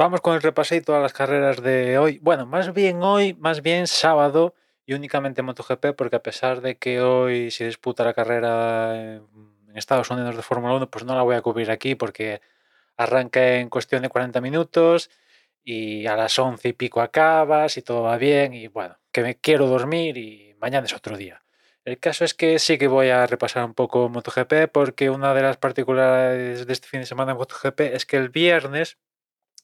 vamos con el repasito todas las carreras de hoy. Bueno, más bien hoy, más bien sábado y únicamente MotoGP, porque a pesar de que hoy se disputa la carrera en Estados Unidos de Fórmula 1, pues no la voy a cubrir aquí porque arranca en cuestión de 40 minutos y a las 11 y pico acabas y todo va bien y bueno, que me quiero dormir y mañana es otro día. El caso es que sí que voy a repasar un poco MotoGP porque una de las particularidades de este fin de semana en MotoGP es que el viernes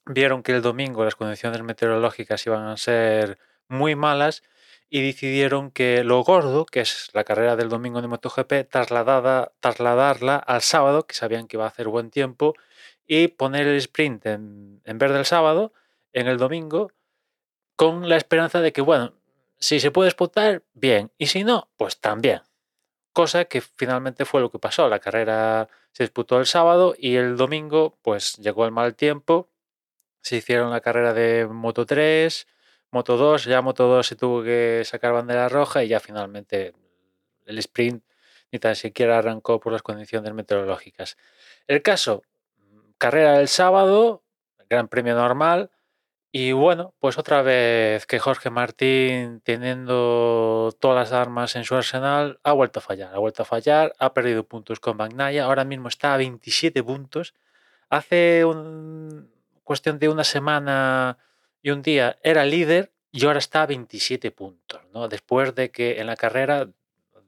vieron que el domingo las condiciones meteorológicas iban a ser muy malas y decidieron que lo gordo, que es la carrera del domingo de MotoGP, trasladada, trasladarla al sábado, que sabían que iba a hacer buen tiempo, y poner el sprint en, en vez del sábado, en el domingo, con la esperanza de que, bueno, si se puede disputar, bien, y si no, pues también. Cosa que finalmente fue lo que pasó. La carrera se disputó el sábado y el domingo, pues llegó el mal tiempo. Se hicieron la carrera de Moto 3, Moto 2, ya Moto 2 se tuvo que sacar bandera roja y ya finalmente el sprint ni tan siquiera arrancó por las condiciones meteorológicas. El caso, carrera del sábado, Gran Premio normal, y bueno, pues otra vez que Jorge Martín, teniendo todas las armas en su arsenal, ha vuelto a fallar. Ha vuelto a fallar, ha perdido puntos con Magnaya. Ahora mismo está a 27 puntos. Hace un, cuestión de una semana y un día era líder y ahora está a 27 puntos. ¿no? Después de que en la carrera,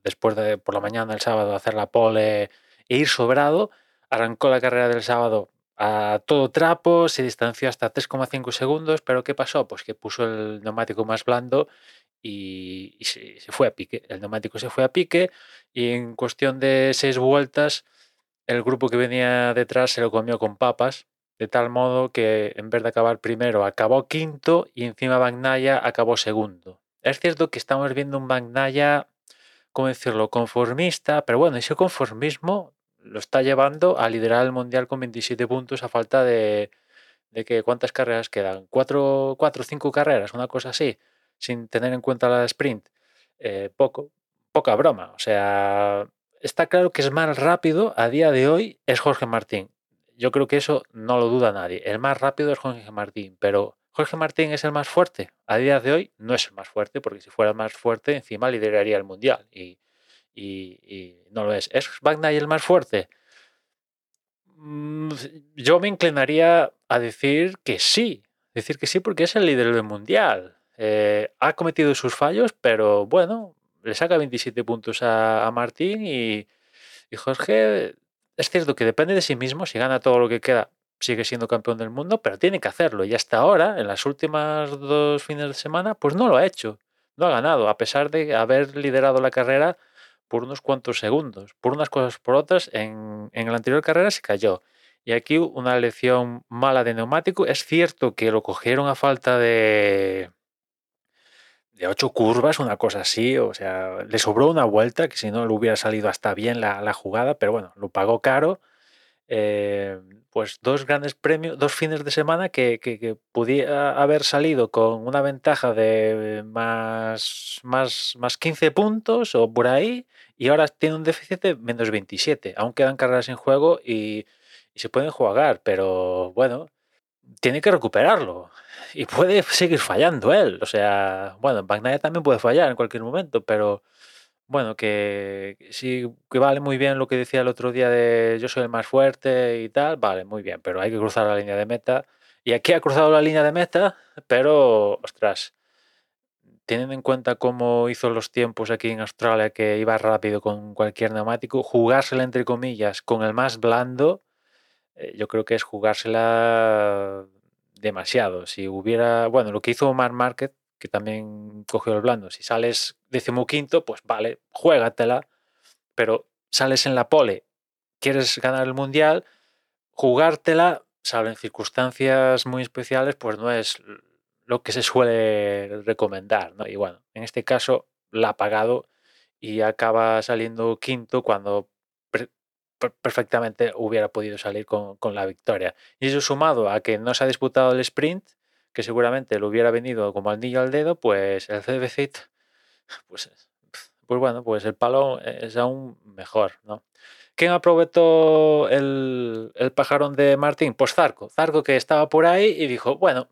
después de por la mañana del sábado hacer la pole e ir sobrado, arrancó la carrera del sábado a todo trapo, se distanció hasta 3,5 segundos, pero ¿qué pasó? Pues que puso el neumático más blando y, se, fue a pique. El neumático se fue a pique y en cuestión de seis vueltas el grupo que venía detrás se lo comió con papas, de tal modo que en vez de acabar primero acabó quinto y encima Bagnaya acabó segundo. Es cierto que estamos viendo un Bagnaya, ¿cómo decirlo?, conformista, pero bueno, ese conformismo lo está llevando a liderar el Mundial con 27 puntos a falta de, de que cuántas carreras quedan, cuatro, cuatro, cinco carreras, una cosa así, sin tener en cuenta la sprint. Eh, poco, poca broma. O sea, está claro que es más rápido a día de hoy es Jorge Martín. Yo creo que eso no lo duda nadie. El más rápido es Jorge Martín, pero Jorge Martín es el más fuerte. A día de hoy no es el más fuerte, porque si fuera el más fuerte, encima lideraría el mundial. Y no lo es. ¿Es Bagnay el más fuerte? Mm, yo me inclinaría a decir que sí. Decir que sí porque es el líder del mundial. Eh, ha cometido sus fallos, pero bueno, le saca 27 puntos a, Martín y, Jorge es cierto que depende de sí mismo, si gana todo lo que queda, sigue siendo campeón del mundo, pero tiene que hacerlo. Y hasta ahora, en las últimas dos fines de semana, pues no lo ha hecho, no ha ganado, a pesar de haber liderado la carrera por unos cuantos segundos. Por unas cosas por otras, en, en la anterior carrera se cayó. Y aquí una lección mala de neumático. Es cierto que lo cogieron a falta de, de ocho curvas, una cosa así. O sea, le sobró una vuelta, que si no le hubiera salido hasta bien la, la jugada, pero bueno, lo pagó caro. Eh, pues dos grandes premios, dos fines de semana que, que, podía haber salido con una ventaja de más, más, más 15 puntos o por ahí, y ahora tiene un déficit de menos 27. Aún quedan carreras en juego y se pueden jugar, pero bueno, tiene que recuperarlo. Y puede seguir fallando él. O sea, bueno, Bagnaia también puede fallar en cualquier momento, pero bueno, que sí, que vale muy bien lo que decía el otro día de yo soy el más fuerte y tal, vale, muy bien, pero hay que cruzar la línea de meta. Y aquí ha cruzado la línea de meta, pero, ostras, teniendo en cuenta cómo hizo los tiempos aquí en Australia, que iba rápido con cualquier neumático, jugársela entre comillas con el más blando, yo creo que es jugársela demasiado. Si hubiera, bueno, lo que hizo Omar Market que también cogió el blando. Si sales decimoquinto, pues vale, juégatela, pero sales en la pole, quieres ganar el mundial, jugártela, salvo en circunstancias muy especiales, pues no es lo que se suele recomendar. ¿no? Y bueno, en este caso la ha pagado y acaba saliendo quinto cuando perfectamente hubiera podido salir con, con, la victoria. Y eso sumado a que no se ha disputado el sprint, que seguramente lo hubiera venido como al niño al dedo, pues el CBC, pues, pues bueno, pues el palo es aún mejor, ¿no? ¿quién aprovechó el, el pajarón de Martín? Pues Zarco. Zarco que estaba por ahí y dijo, bueno,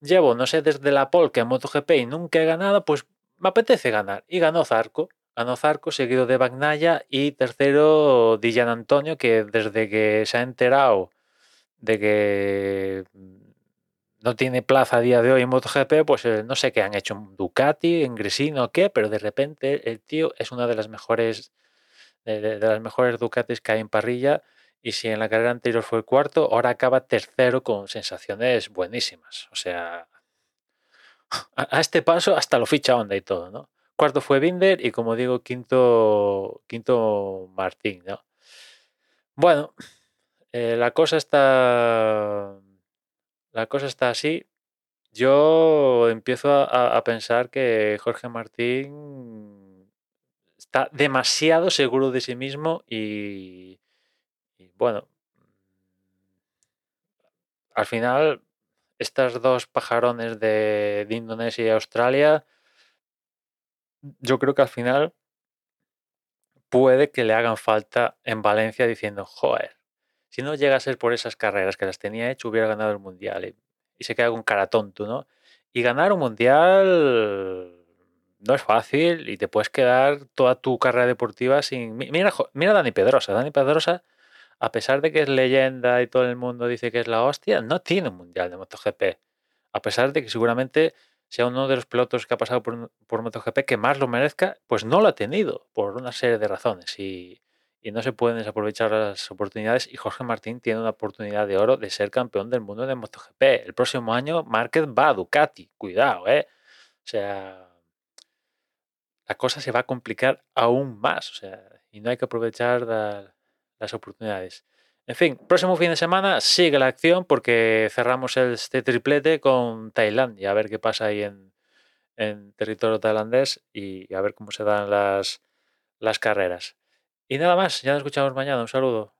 llevo, no sé, desde la Polka en MotoGP y nunca he ganado, pues me apetece ganar. Y ganó Zarco. Ganó Zarco, seguido de Bagnaya y tercero Dillan Antonio, que desde que se ha enterado de que no tiene plaza a día de hoy en MotoGP, pues eh, no sé qué han hecho, un Ducati, en Gresino qué, pero de repente el tío es una de las mejores de, las mejores Ducatis que hay en parrilla y si en la carrera anterior fue cuarto, ahora acaba tercero con sensaciones buenísimas. O sea, a, este paso hasta lo ficha Honda y todo, ¿no? Cuarto fue Binder y como digo, quinto, quinto Martín, ¿no? Bueno, eh, la cosa está. La cosa está así. Yo empiezo a, pensar que Jorge Martín está demasiado seguro de sí mismo y, y bueno, al final estas dos pajarones de, de Indonesia y Australia, yo creo que al final puede que le hagan falta en Valencia diciendo, joder, si no llega a ser por esas carreras que las tenía hecho, hubiera ganado el mundial. Y, se queda con cara tonto, ¿no? Y ganar un mundial no es fácil y te puedes quedar toda tu carrera deportiva sin. mi- Mira, mira a Dani Pedrosa. Dani Pedrosa, a pesar de que es leyenda y todo el mundo dice que es la hostia, no tiene un mundial de MotoGP. A pesar de que seguramente sea uno de los pilotos que ha pasado por, por MotoGP que más lo merezca, pues no lo ha tenido por una serie de razones. Y, y no se pueden desaprovechar las oportunidades. Y Jorge Martín tiene una oportunidad de oro de ser campeón del mundo de MotoGP. El próximo año Márquez va a Ducati. Cuidado, ¿eh? O sea, la cosa se va a complicar aún más. O sea, y no hay que aprovechar la- las oportunidades. En fin, próximo fin de semana sigue la acción porque cerramos este triplete con Tailandia. A ver qué pasa ahí en, en territorio tailandés y a ver cómo se dan las, las carreras. Y nada más, ya nos escuchamos mañana. Un saludo.